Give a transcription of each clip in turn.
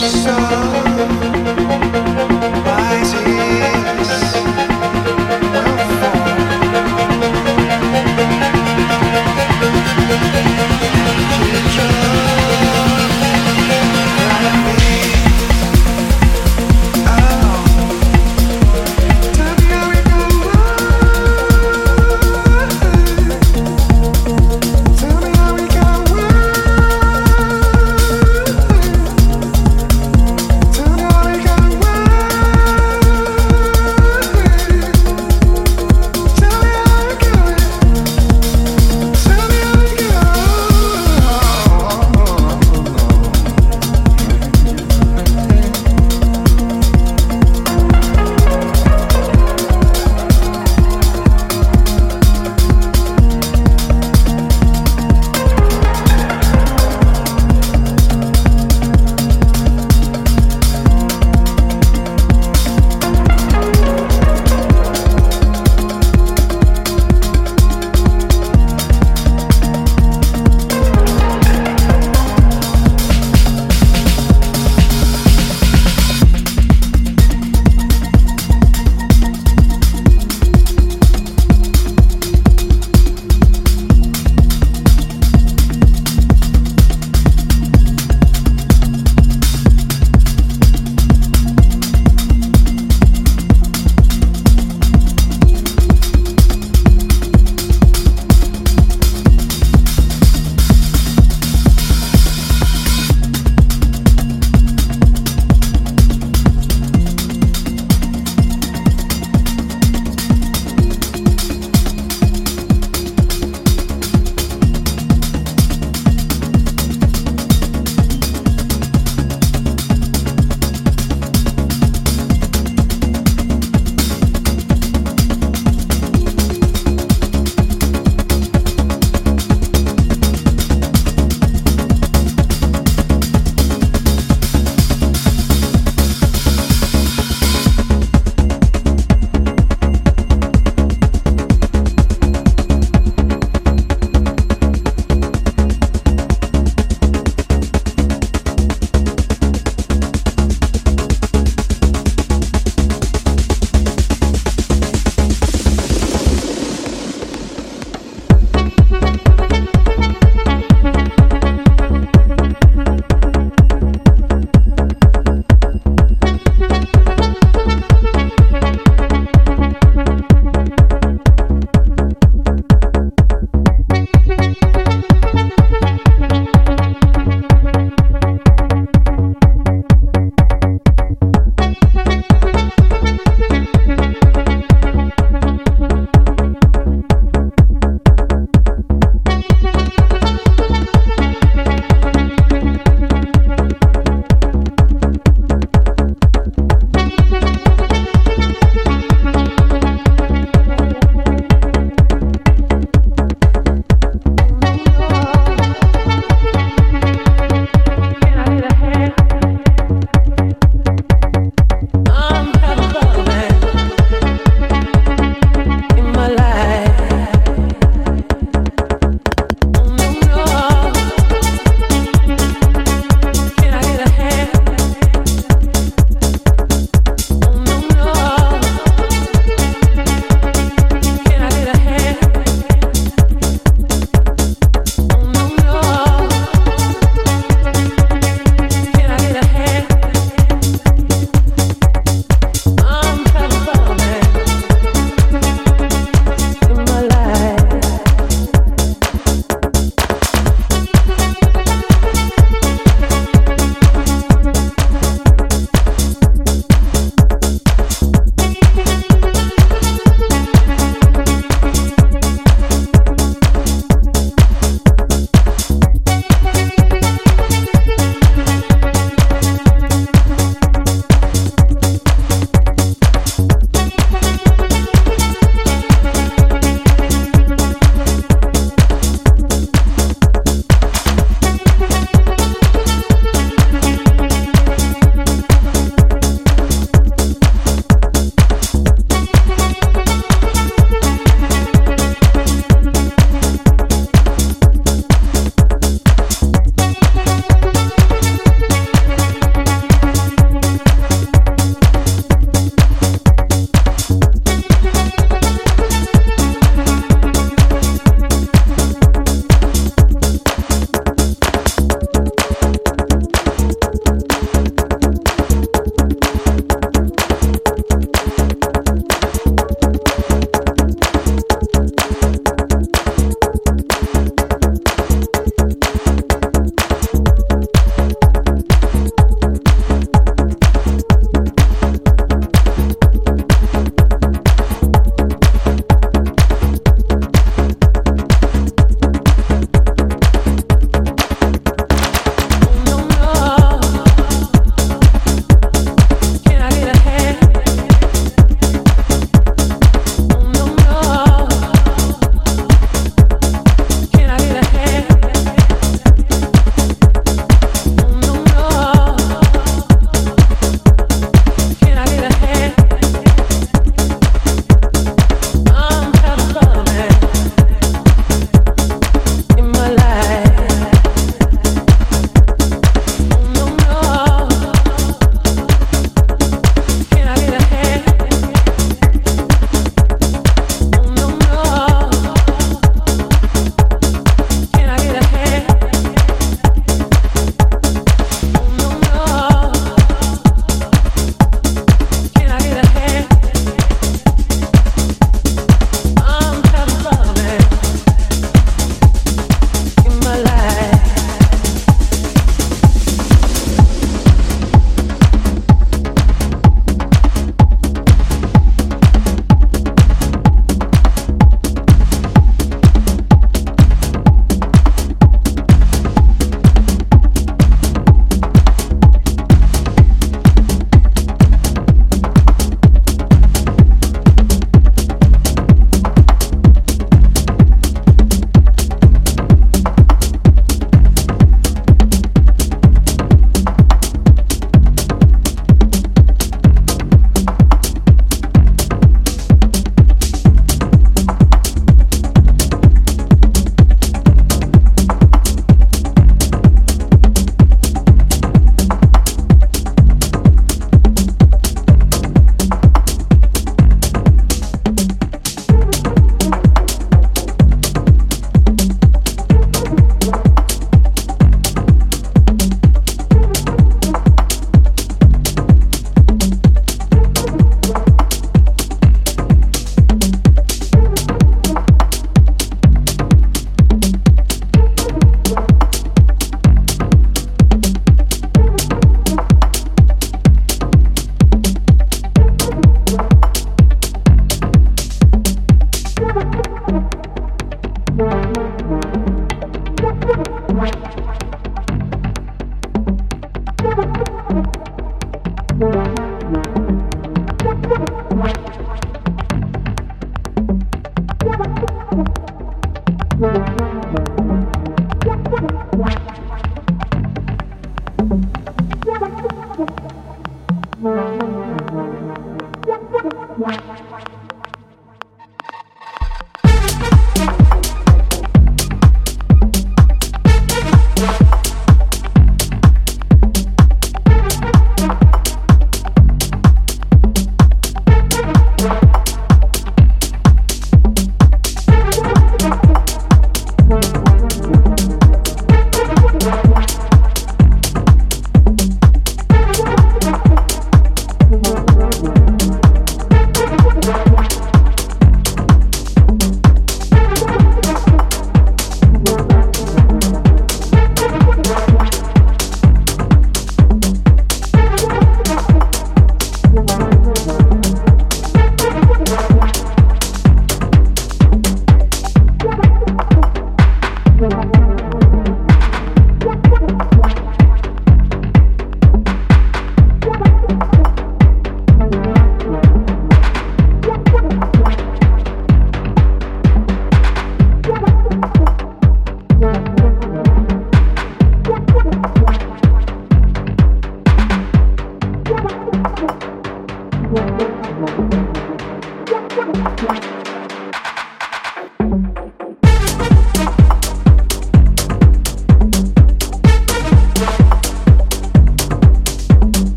so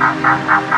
Ha ha ha ha!